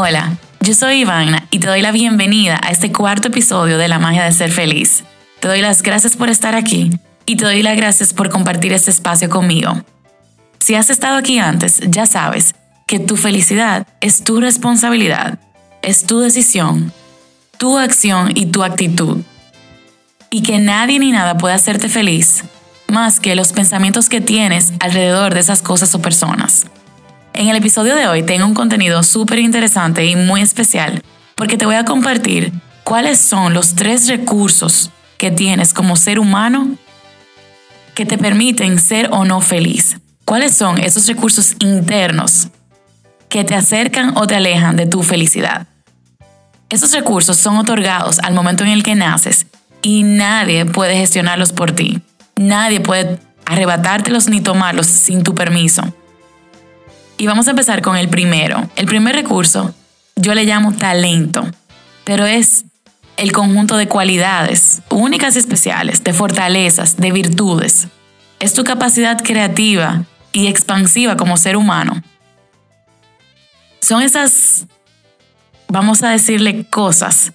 Hola, yo soy Ivana y te doy la bienvenida a este cuarto episodio de La magia de ser feliz. Te doy las gracias por estar aquí y te doy las gracias por compartir este espacio conmigo. Si has estado aquí antes, ya sabes que tu felicidad es tu responsabilidad, es tu decisión, tu acción y tu actitud. Y que nadie ni nada puede hacerte feliz más que los pensamientos que tienes alrededor de esas cosas o personas. En el episodio de hoy tengo un contenido súper interesante y muy especial porque te voy a compartir cuáles son los tres recursos que tienes como ser humano que te permiten ser o no feliz. ¿Cuáles son esos recursos internos que te acercan o te alejan de tu felicidad? Esos recursos son otorgados al momento en el que naces y nadie puede gestionarlos por ti. Nadie puede arrebatártelos ni tomarlos sin tu permiso. Y vamos a empezar con el primero. El primer recurso yo le llamo talento, pero es el conjunto de cualidades únicas y especiales, de fortalezas, de virtudes. Es tu capacidad creativa y expansiva como ser humano. Son esas, vamos a decirle, cosas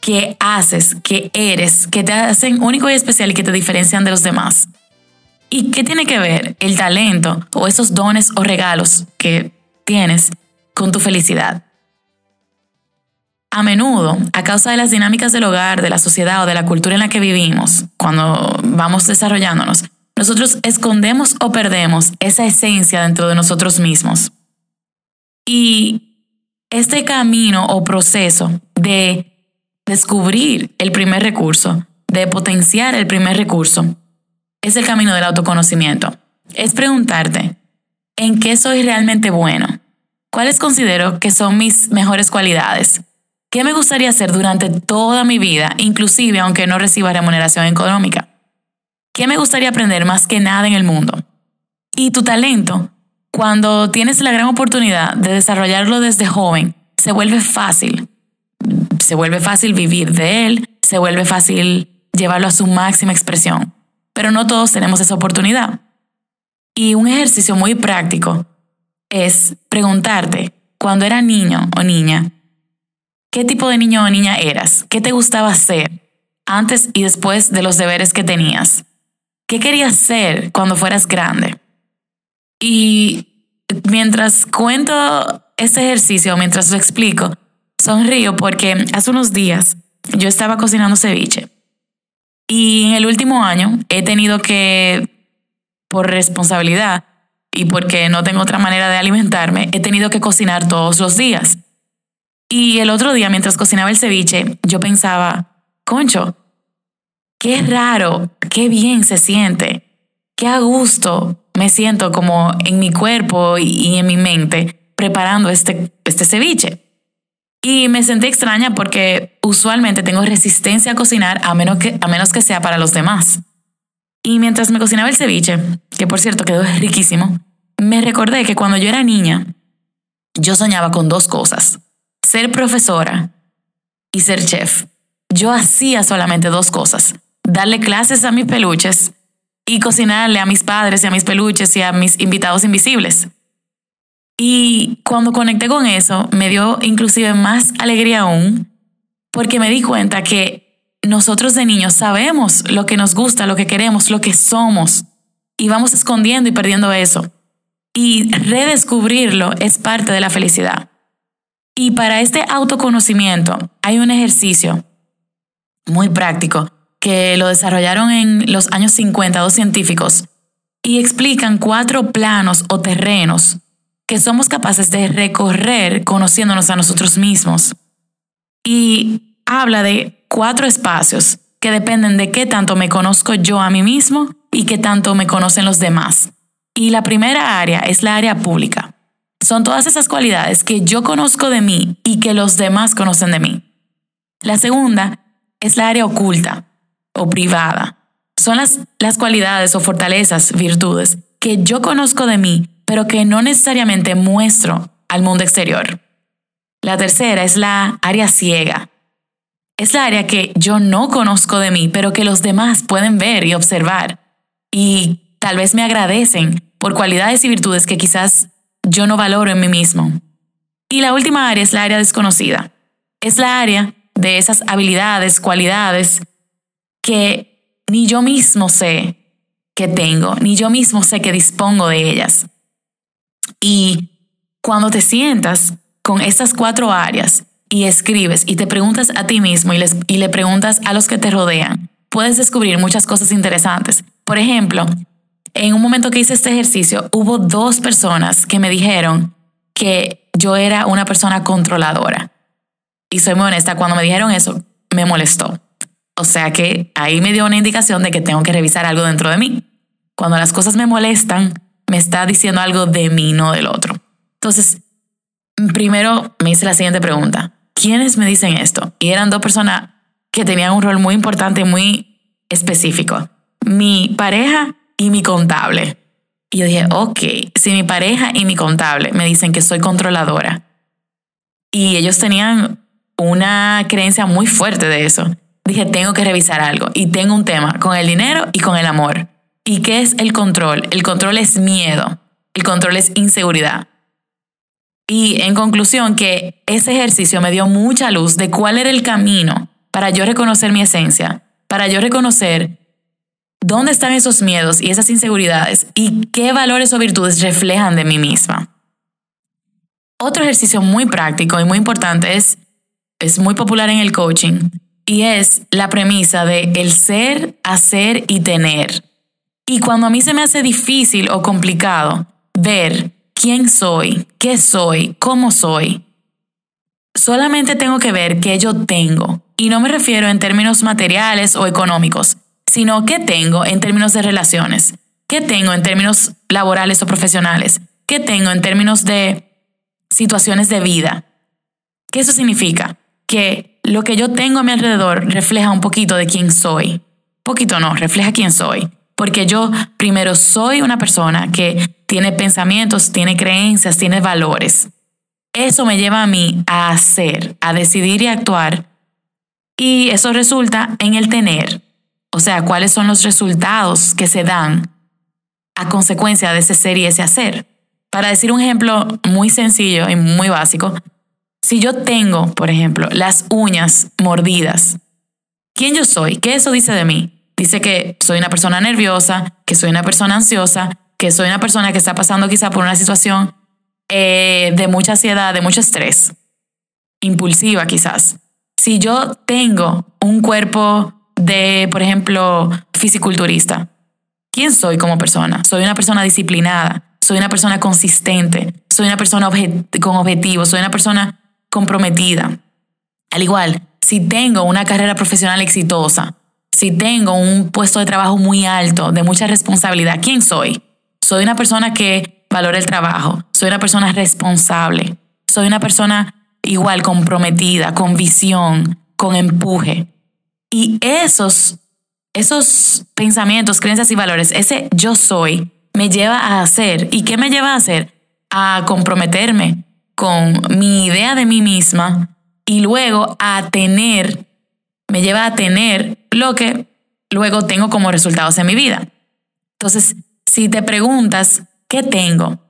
que haces, que eres, que te hacen único y especial y que te diferencian de los demás. ¿Y qué tiene que ver el talento o esos dones o regalos que tienes con tu felicidad? A menudo, a causa de las dinámicas del hogar, de la sociedad o de la cultura en la que vivimos, cuando vamos desarrollándonos, nosotros escondemos o perdemos esa esencia dentro de nosotros mismos. Y este camino o proceso de descubrir el primer recurso, de potenciar el primer recurso, es el camino del autoconocimiento. Es preguntarte, ¿en qué soy realmente bueno? ¿Cuáles considero que son mis mejores cualidades? ¿Qué me gustaría hacer durante toda mi vida, inclusive aunque no reciba remuneración económica? ¿Qué me gustaría aprender más que nada en el mundo? Y tu talento, cuando tienes la gran oportunidad de desarrollarlo desde joven, se vuelve fácil. Se vuelve fácil vivir de él, se vuelve fácil llevarlo a su máxima expresión pero no todos tenemos esa oportunidad. Y un ejercicio muy práctico es preguntarte, cuando era niño o niña, ¿qué tipo de niño o niña eras? ¿Qué te gustaba hacer antes y después de los deberes que tenías? ¿Qué querías ser cuando fueras grande? Y mientras cuento este ejercicio, mientras lo explico, sonrío porque hace unos días yo estaba cocinando ceviche y en el último año he tenido que, por responsabilidad y porque no tengo otra manera de alimentarme, he tenido que cocinar todos los días. Y el otro día, mientras cocinaba el ceviche, yo pensaba, concho, qué raro, qué bien se siente, qué a gusto me siento como en mi cuerpo y, en mi mente preparando este, este ceviche. Y me sentí extraña porque usualmente tengo resistencia a cocinar a menos que, a menos que sea para los demás. Y mientras me cocinaba el ceviche, que por cierto quedó riquísimo, me recordé que cuando yo era niña, yo soñaba con dos cosas, ser profesora y ser chef. Yo hacía solamente dos cosas, darle clases a mis peluches y cocinarle a mis padres y a mis peluches y a mis invitados invisibles. Y cuando conecté con eso, me dio inclusive más alegría aún, porque me di cuenta que nosotros de niños sabemos lo que nos gusta, lo que queremos, lo que somos, y vamos escondiendo y perdiendo eso. Y redescubrirlo es parte de la felicidad. Y para este autoconocimiento hay un ejercicio muy práctico que lo desarrollaron en los años 50 dos científicos y explican cuatro planos o terrenos que somos capaces de recorrer conociéndonos a nosotros mismos. Y habla de cuatro espacios que dependen de qué tanto me conozco yo a mí mismo y qué tanto me conocen los demás. Y la primera área es la área pública. Son todas esas cualidades que yo conozco de mí y que los demás conocen de mí. La segunda es la área oculta o privada. Son las, las cualidades o fortalezas, virtudes, que yo conozco de mí pero que no necesariamente muestro al mundo exterior. La tercera es la área ciega. Es la área que yo no conozco de mí, pero que los demás pueden ver y observar. Y tal vez me agradecen por cualidades y virtudes que quizás yo no valoro en mí mismo. Y la última área es la área desconocida. Es la área de esas habilidades, cualidades que ni yo mismo sé que tengo, ni yo mismo sé que dispongo de ellas. Y cuando te sientas con estas cuatro áreas y escribes y te preguntas a ti mismo y, les, y le preguntas a los que te rodean, puedes descubrir muchas cosas interesantes. Por ejemplo, en un momento que hice este ejercicio, hubo dos personas que me dijeron que yo era una persona controladora. Y soy muy honesta, cuando me dijeron eso, me molestó. O sea que ahí me dio una indicación de que tengo que revisar algo dentro de mí. Cuando las cosas me molestan, me está diciendo algo de mí, no del otro. Entonces, primero me hice la siguiente pregunta. ¿Quiénes me dicen esto? Y eran dos personas que tenían un rol muy importante, muy específico. Mi pareja y mi contable. Y yo dije, ok, si mi pareja y mi contable me dicen que soy controladora y ellos tenían una creencia muy fuerte de eso, dije, tengo que revisar algo y tengo un tema con el dinero y con el amor. ¿Y qué es el control? El control es miedo, el control es inseguridad. Y en conclusión, que ese ejercicio me dio mucha luz de cuál era el camino para yo reconocer mi esencia, para yo reconocer dónde están esos miedos y esas inseguridades y qué valores o virtudes reflejan de mí misma. Otro ejercicio muy práctico y muy importante es, es muy popular en el coaching y es la premisa de el ser, hacer y tener. Y cuando a mí se me hace difícil o complicado ver quién soy, qué soy, cómo soy, solamente tengo que ver qué yo tengo. Y no me refiero en términos materiales o económicos, sino qué tengo en términos de relaciones, qué tengo en términos laborales o profesionales, qué tengo en términos de situaciones de vida. ¿Qué eso significa? Que lo que yo tengo a mi alrededor refleja un poquito de quién soy. Poquito no, refleja quién soy porque yo primero soy una persona que tiene pensamientos, tiene creencias, tiene valores. Eso me lleva a mí a hacer, a decidir y actuar. Y eso resulta en el tener. O sea, cuáles son los resultados que se dan a consecuencia de ese ser y ese hacer. Para decir un ejemplo muy sencillo y muy básico, si yo tengo, por ejemplo, las uñas mordidas, ¿quién yo soy? ¿Qué eso dice de mí? Dice que soy una persona nerviosa, que soy una persona ansiosa, que soy una persona que está pasando quizá por una situación eh, de mucha ansiedad, de mucho estrés, impulsiva quizás. Si yo tengo un cuerpo de, por ejemplo, fisiculturista, ¿quién soy como persona? Soy una persona disciplinada, soy una persona consistente, soy una persona con objetivos, soy una persona comprometida. Al igual, si tengo una carrera profesional exitosa, si tengo un puesto de trabajo muy alto, de mucha responsabilidad, ¿quién soy? Soy una persona que valora el trabajo, soy una persona responsable, soy una persona igual comprometida, con visión, con empuje. Y esos, esos pensamientos, creencias y valores, ese yo soy, me lleva a hacer. ¿Y qué me lleva a hacer? A comprometerme con mi idea de mí misma y luego a tener me lleva a tener lo que luego tengo como resultados en mi vida. Entonces, si te preguntas, ¿qué tengo?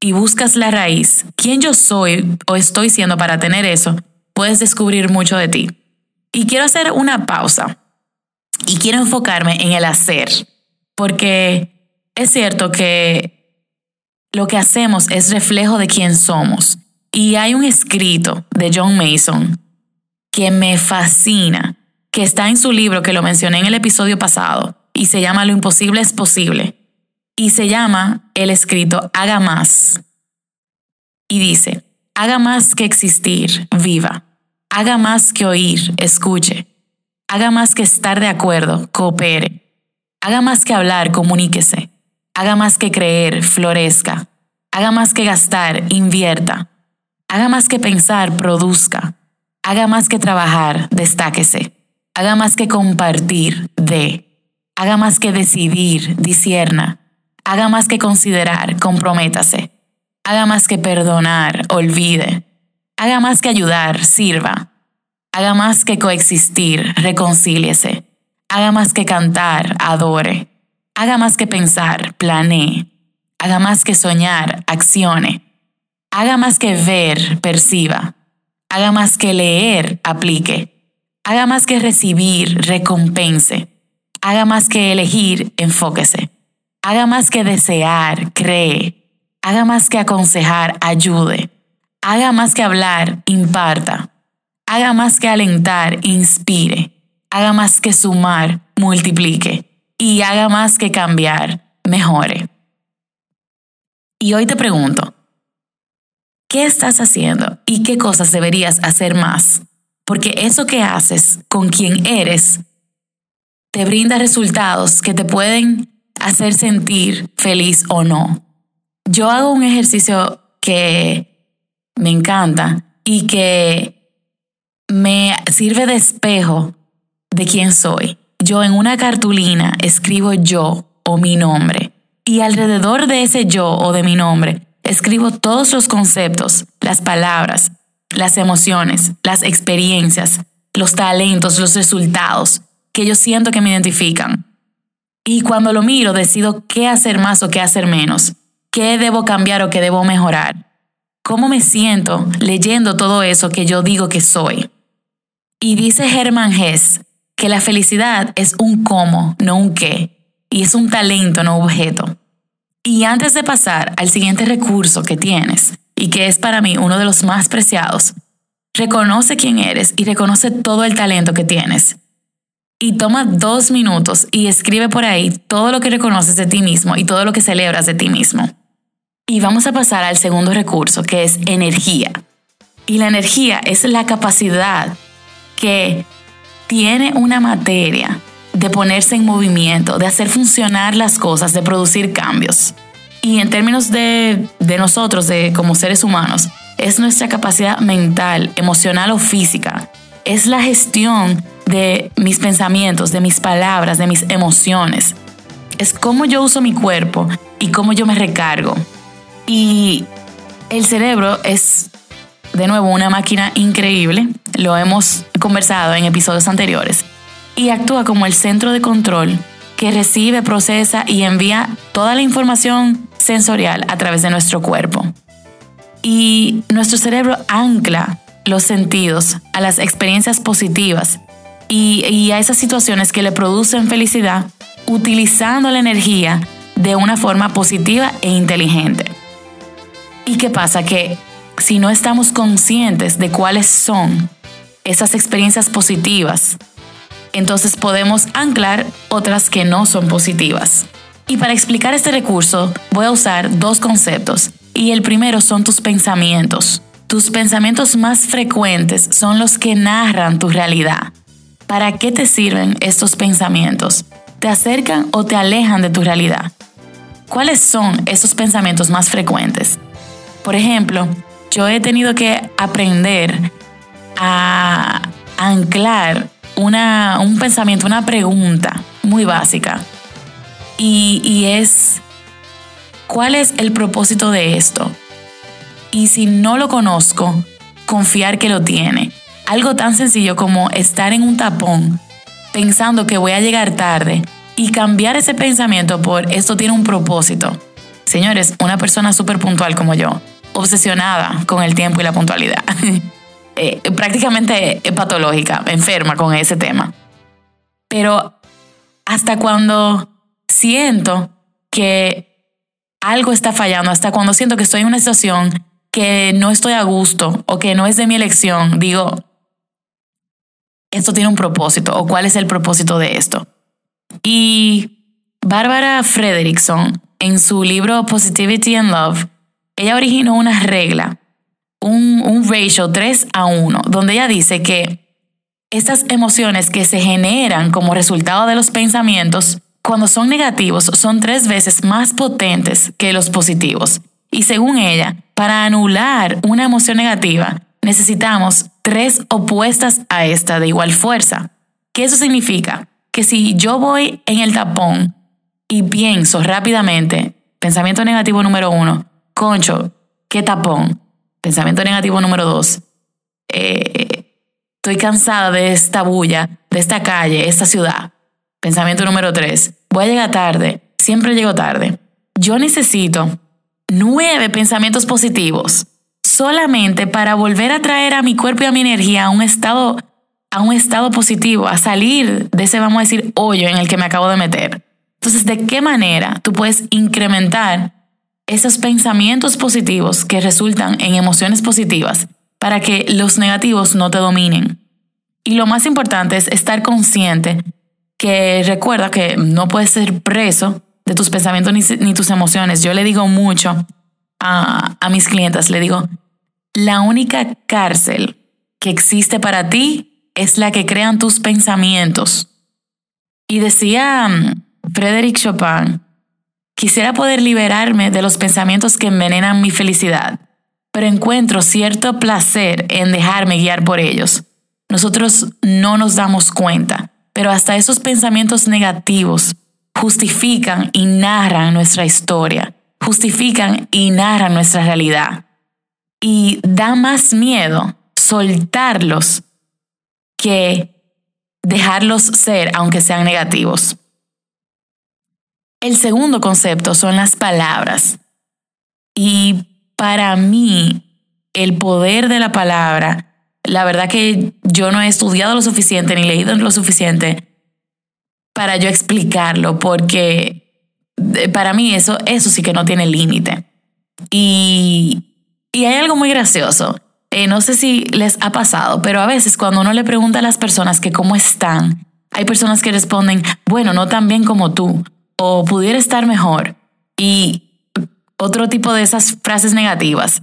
Y buscas la raíz, quién yo soy o estoy siendo para tener eso, puedes descubrir mucho de ti. Y quiero hacer una pausa y quiero enfocarme en el hacer, porque es cierto que lo que hacemos es reflejo de quién somos. Y hay un escrito de John Mason que me fascina, que está en su libro que lo mencioné en el episodio pasado y se llama Lo imposible es posible. Y se llama el escrito Haga más. Y dice, haga más que existir, viva. Haga más que oír, escuche. Haga más que estar de acuerdo, coopere. Haga más que hablar, comuníquese. Haga más que creer, florezca. Haga más que gastar, invierta. Haga más que pensar, produzca. Haga más que trabajar, destáquese. Haga más que compartir, dé. Haga más que decidir, disierna. Haga más que considerar, comprométase. Haga más que perdonar, olvide. Haga más que ayudar, sirva. Haga más que coexistir, reconcíliese. Haga más que cantar, adore. Haga más que pensar, planee. Haga más que soñar, accione. haga más que ver, perciba, haga más que leer, aplique, haga más que recibir, recompense, haga más que elegir, enfóquese, haga más que desear, cree, haga más que aconsejar, ayude, haga más que hablar, imparta, haga más que alentar, inspire, haga más que sumar, multiplique. Y haga más que cambiar, mejore. Y hoy te pregunto, ¿qué estás haciendo y qué cosas deberías hacer más? Porque eso que haces con quien eres te brinda resultados que te pueden hacer sentir feliz o no. Yo hago un ejercicio que me encanta y que me sirve de espejo de quién soy. Yo en una cartulina escribo yo o mi nombre y alrededor de ese yo o de mi nombre escribo todos los conceptos, las palabras, las emociones, las experiencias, los talentos, los resultados que yo siento que me identifican. Y cuando lo miro decido qué hacer más o qué hacer menos, qué debo cambiar o qué debo mejorar, cómo me siento leyendo todo eso que yo digo que soy. Y dice Hermann Hess que la felicidad es un cómo, no un qué, y es un talento, no un objeto. Y antes de pasar al siguiente recurso que tienes, y que es para mí uno de los más preciados, reconoce quién eres y reconoce todo el talento que tienes. Y toma dos minutos y escribe por ahí todo lo que reconoces de ti mismo y todo lo que celebras de ti mismo. Y vamos a pasar al segundo recurso, que es energía. Y la energía es la capacidad que tiene una materia de ponerse en movimiento, de hacer funcionar las cosas, de producir cambios. Y en términos de, nosotros, de como seres humanos, es nuestra capacidad mental, emocional o física. Es la gestión de mis pensamientos, de mis palabras, de mis emociones. Es cómo yo uso mi cuerpo y cómo yo me recargo. Y el cerebro es, de nuevo, una máquina increíble. Lo hemos conversado en episodios anteriores. Y actúa como el centro de control que recibe, procesa y envía toda la información sensorial a través de nuestro cuerpo. Y nuestro cerebro ancla los sentidos a las experiencias positivas y, a esas situaciones que le producen felicidad utilizando la energía de una forma positiva e inteligente. ¿Y qué pasa? Que si no estamos conscientes de cuáles son esas experiencias positivas entonces podemos anclar otras que no son positivas. Y para explicar este recurso voy a usar dos conceptos. Y el primero son tus pensamientos. Tus pensamientos más frecuentes son los que narran tu realidad. ¿Para qué te sirven estos pensamientos? ¿Te acercan o te alejan de tu realidad? ¿Cuáles son esos pensamientos más frecuentes? Por ejemplo, yo he tenido que aprender a anclar una, un pensamiento, una pregunta muy básica. Y, y es, ¿cuál es el propósito de esto? Y si no lo conozco, confiar que lo tiene. Algo tan sencillo como estar en un tapón pensando que voy a llegar tarde y cambiar ese pensamiento por esto tiene un propósito. Señores, una persona súper puntual como yo, obsesionada con el tiempo y la puntualidad. Eh, prácticamente patológica, enferma con ese tema. Pero hasta cuando siento que algo está fallando, hasta cuando siento que estoy en una situación que no estoy a gusto o que no es de mi elección, digo, esto tiene un propósito o cuál es el propósito de esto. Y Bárbara Frederickson, en su libro Positivity and Love, ella originó una regla un, ratio 3 a 1, donde ella dice que estas emociones que se generan como resultado de los pensamientos, cuando son negativos, son tres veces más potentes que los positivos. Y según ella, para anular una emoción negativa, necesitamos tres opuestas a esta de igual fuerza. ¿Qué eso significa? Que si yo voy en el tapón y pienso rápidamente, pensamiento negativo número uno, concho, ¿qué tapón? Pensamiento negativo número dos. Eh, estoy cansada de esta bulla, de esta calle, esta ciudad. Pensamiento número tres. Voy a llegar tarde. Siempre llego tarde. Yo necesito nueve pensamientos positivos solamente para volver a traer a mi cuerpo y a mi energía a un estado a un estado positivo, a salir de ese, vamos a decir, hoyo en el que me acabo de meter. Entonces, ¿de qué manera tú puedes incrementar esos pensamientos positivos que resultan en emociones positivas para que los negativos no te dominen? Y lo más importante es estar consciente que recuerda que no puedes ser preso de tus pensamientos ni, tus emociones. Yo le digo mucho a, a mis clientes, le digo, la única cárcel que existe para ti es la que crean tus pensamientos. Y decía mm, Frédéric Chopin, quisiera poder liberarme de los pensamientos que envenenan mi felicidad, pero encuentro cierto placer en dejarme guiar por ellos. Nosotros no nos damos cuenta, pero hasta esos pensamientos negativos justifican y narran nuestra historia, justifican y narran nuestra realidad. Y da más miedo soltarlos que dejarlos ser aunque sean negativos. El segundo concepto son las palabras. Y para mí, el poder de la palabra, la verdad que yo no he estudiado lo suficiente ni leído lo suficiente para yo explicarlo, porque eh, para mí eso, eso sí que no tiene límite. Y, y hay algo muy gracioso. Eh, no sé si les ha pasado, pero a veces cuando uno le pregunta a las personas que cómo están, hay personas que responden, bueno, no tan bien como tú, o pudiera estar mejor. Y otro tipo de esas frases negativas.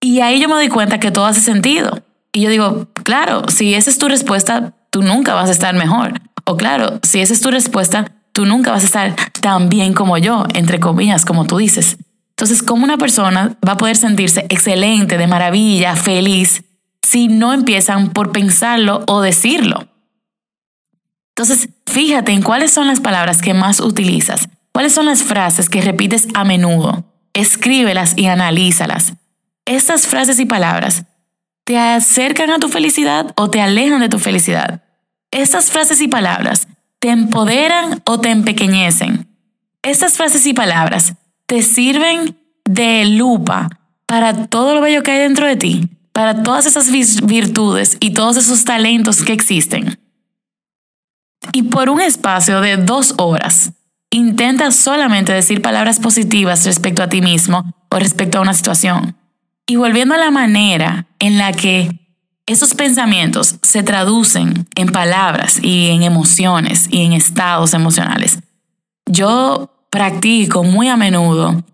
Y ahí yo me doy cuenta que todo hace sentido. Y yo digo, claro, si esa es tu respuesta, tú nunca vas a estar mejor. O claro, si esa es tu respuesta, tú nunca vas a estar tan bien como yo, entre comillas, como tú dices. Entonces, ¿cómo una persona va a poder sentirse excelente, de maravilla, feliz, si no empiezan por pensarlo o decirlo? Entonces, fíjate en cuáles son las palabras que más utilizas, cuáles son las frases que repites a menudo. Escríbelas y analízalas. Estas frases y palabras te acercan a tu felicidad o te alejan de tu felicidad. Estas frases y palabras te empoderan o te empequeñecen. Estas frases y palabras te sirven de lupa para todo lo bello que hay dentro de ti, para todas esas virtudes y todos esos talentos que existen. Y por un espacio de dos horas, intenta solamente decir palabras positivas respecto a ti mismo o respecto a una situación. Y volviendo a la manera en la que esos pensamientos se traducen en palabras y en emociones y en estados emocionales. Yo practico muy a menudo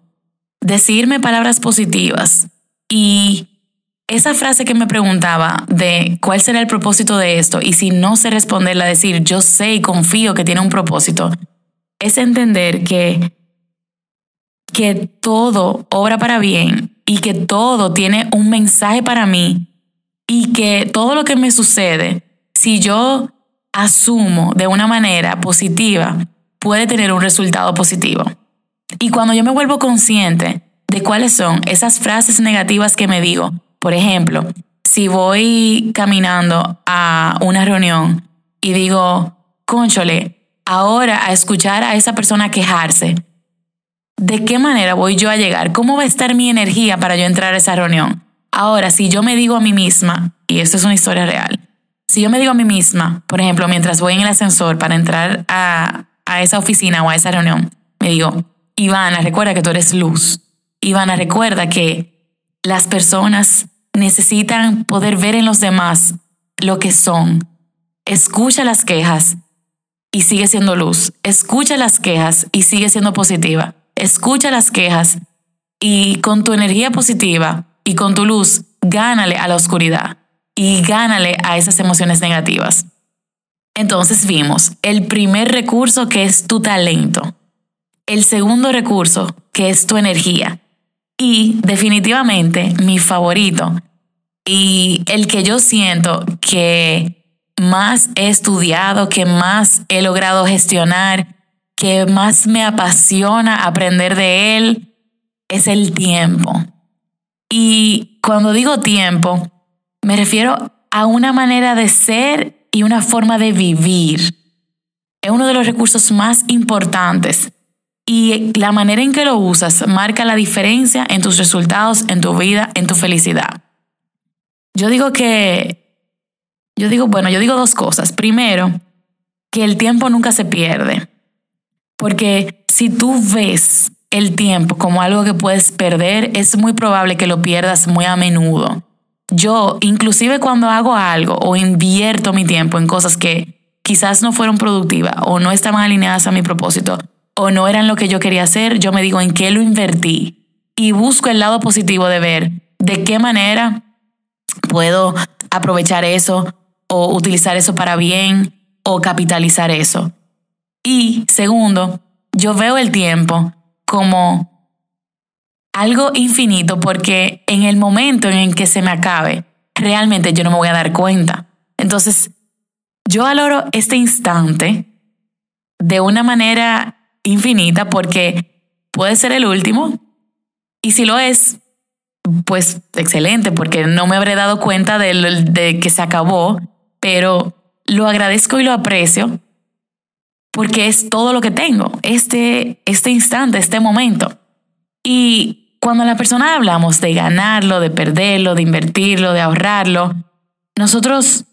decirme palabras positivas y esa frase que me preguntaba de cuál será el propósito de esto y si no sé responderla, decir yo sé y confío que tiene un propósito, es entender que, que todo obra para bien y que todo tiene un mensaje para mí y que todo lo que me sucede, si yo asumo de una manera positiva, puede tener un resultado positivo. Y cuando yo me vuelvo consciente de cuáles son esas frases negativas que me digo, por ejemplo, si voy caminando a una reunión y digo, conchole, ahora a escuchar a esa persona quejarse, ¿de qué manera voy yo a llegar? ¿Cómo va a estar mi energía para yo entrar a esa reunión? Ahora, si yo me digo a mí misma, y esto es una historia real, si yo me digo a mí misma, por ejemplo, mientras voy en el ascensor para entrar a, a esa oficina o a esa reunión, me digo, Ivana, recuerda que tú eres luz. Ivana, recuerda que las personas necesitan poder ver en los demás lo que son. Escucha las quejas y sigue siendo luz. Escucha las quejas y sigue siendo positiva. Escucha las quejas y con tu energía positiva y con tu luz, gánale a la oscuridad y gánale a esas emociones negativas. Entonces vimos el primer recurso que es tu talento, el segundo recurso que es tu energía y definitivamente mi favorito y el que yo siento que más he estudiado, que más he logrado gestionar, que más me apasiona aprender de él, es el tiempo. Y cuando digo tiempo, me refiero a una manera de ser y una forma de vivir. Es uno de los recursos más importantes y la manera en que lo usas marca la diferencia en tus resultados, en tu vida, en tu felicidad. Yo digo que, yo digo, bueno, yo digo dos cosas. Primero, que el tiempo nunca se pierde. Porque si tú ves el tiempo como algo que puedes perder, es muy probable que lo pierdas muy a menudo. Yo, inclusive cuando hago algo o invierto mi tiempo en cosas que quizás no fueron productivas o no estaban alineadas a mi propósito o no eran lo que yo quería hacer, yo me digo en qué lo invertí y busco el lado positivo de ver de qué manera puedo aprovechar eso o utilizar eso para bien o capitalizar eso. Y segundo, yo veo el tiempo como algo infinito porque en el momento en el que se me acabe, realmente yo no me voy a dar cuenta. Entonces, yo valoro este instante de una manera infinita porque puede ser el último y si lo es, pues excelente porque no me habré dado cuenta de, que se acabó, pero lo agradezco y lo aprecio porque es todo lo que tengo, este, este instante, este momento. Y cuando la persona hablamos de ganarlo, de perderlo, de invertirlo, de ahorrarlo, nosotros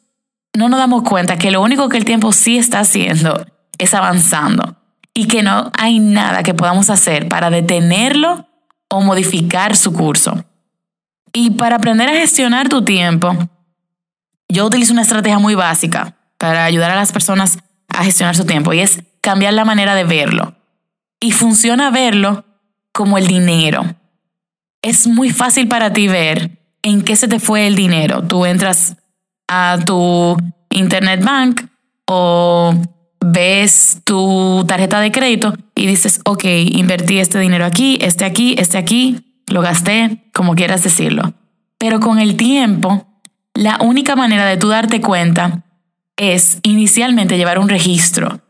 no nos damos cuenta que lo único que el tiempo sí está haciendo es avanzando y que no hay nada que podamos hacer para detenerlo o modificar su curso. Y para aprender a gestionar tu tiempo, yo utilizo una estrategia muy básica para ayudar a las personas a gestionar su tiempo y es cambiar la manera de verlo. Y funciona verlo como el dinero. Es muy fácil para ti ver en qué se te fue el dinero. Tú entras a tu internet bank o ves tu tarjeta de crédito y dices, ok, invertí este dinero aquí, este aquí, este aquí, lo gasté, como quieras decirlo. Pero con el tiempo, la única manera de tú darte cuenta es inicialmente llevar un registro.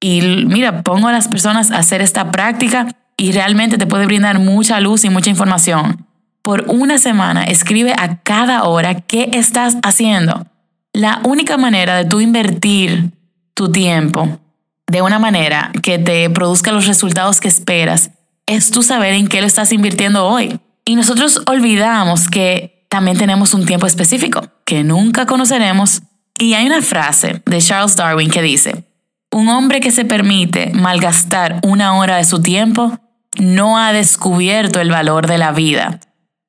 Y mira, pongo a las personas a hacer esta práctica y realmente te puede brindar mucha luz y mucha información. Por una semana escribe a cada hora qué estás haciendo. La única manera de tú invertir tu tiempo de una manera que te produzca los resultados que esperas es tú saber en qué lo estás invirtiendo hoy. Y nosotros olvidamos que también tenemos un tiempo específico que nunca conoceremos y hay una frase de Charles Darwin que dice, un hombre que se permite malgastar una hora de su tiempo no ha descubierto el valor de la vida.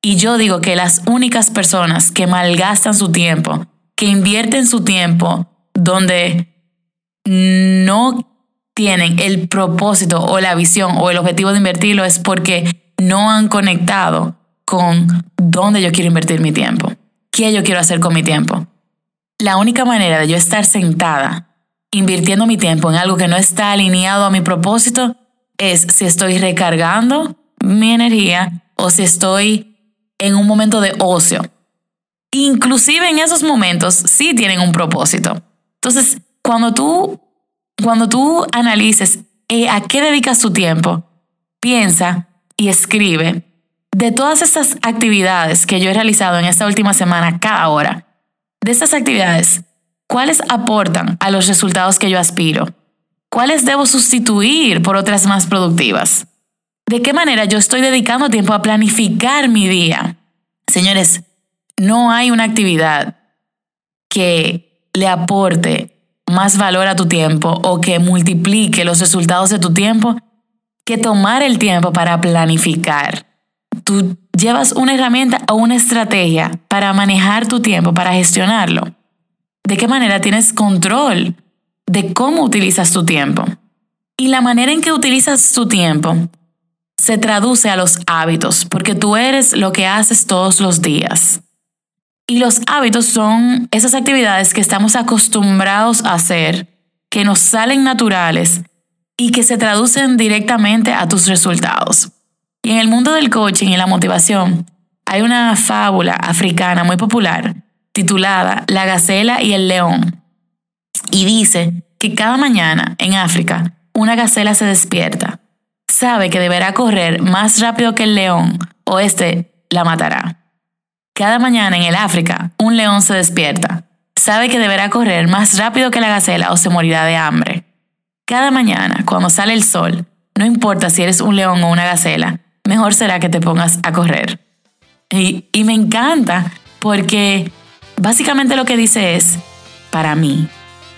Y yo digo que las únicas personas que malgastan su tiempo, que invierten su tiempo donde no tienen el propósito o la visión o el objetivo de invertirlo es porque no han conectado con dónde yo quiero invertir mi tiempo, qué yo quiero hacer con mi tiempo. La única manera de yo estar sentada invirtiendo mi tiempo en algo que no está alineado a mi propósito es si estoy recargando mi energía o si estoy en un momento de ocio. Inclusive en esos momentos sí tienen un propósito. Entonces, cuando tú, cuando tú analices eh, a qué dedicas tu tiempo, piensa y escribe de todas estas actividades que yo he realizado en esta última semana cada hora de estas actividades, ¿cuáles aportan a los resultados que yo aspiro? ¿Cuáles debo sustituir por otras más productivas? ¿De qué manera yo estoy dedicando tiempo a planificar mi día? Señores, no hay una actividad que le aporte más valor a tu tiempo o que multiplique los resultados de tu tiempo que tomar el tiempo para planificar. Tú llevas una herramienta o una estrategia para manejar tu tiempo, para gestionarlo. ¿De qué manera tienes control de cómo utilizas tu tiempo? Y la manera en que utilizas tu tiempo se traduce a los hábitos, porque tú eres lo que haces todos los días. Y los hábitos son esas actividades que estamos acostumbrados a hacer, que nos salen naturales y que se traducen directamente a tus resultados. Y en el mundo del coaching y la motivación, hay una fábula africana muy popular titulada La gacela y el león. Y dice que cada mañana en África una gacela se despierta, sabe que deberá correr más rápido que el león o éste la matará. Cada mañana en el África un león se despierta, sabe que deberá correr más rápido que la gacela o se morirá de hambre. Cada mañana, cuando sale el sol, no importa si eres un león o una gacela, mejor será que te pongas a correr. Y, me encanta porque básicamente lo que dice es, para mí,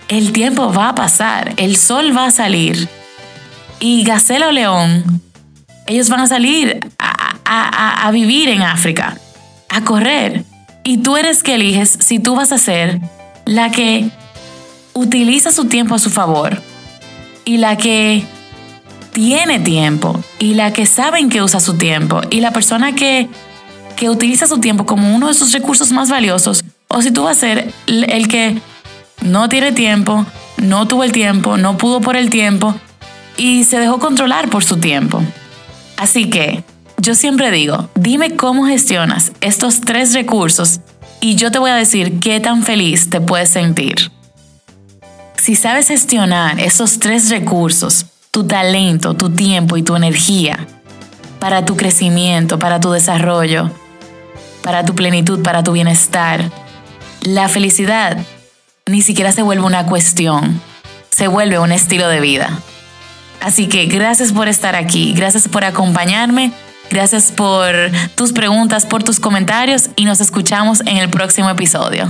el tiempo va a pasar, el sol va a salir y gacela o león, ellos van a salir a vivir en África, a correr. Y tú eres que eliges si tú vas a ser la que utiliza su tiempo a su favor y la que tiene tiempo y la que saben que usa su tiempo y la persona que, que utiliza su tiempo como uno de sus recursos más valiosos o si tú vas a ser el que no tiene tiempo, no tuvo el tiempo, no pudo por el tiempo y se dejó controlar por su tiempo. Así que yo siempre digo, dime cómo gestionas estos tres recursos y yo te voy a decir qué tan feliz te puedes sentir. Si sabes gestionar esos tres recursos, tu talento, tu tiempo y tu energía, para tu crecimiento, para tu desarrollo, para tu plenitud, para tu bienestar, la felicidad ni siquiera se vuelve una cuestión, se vuelve un estilo de vida. Así que gracias por estar aquí, gracias por acompañarme, gracias por tus preguntas, por tus comentarios y nos escuchamos en el próximo episodio.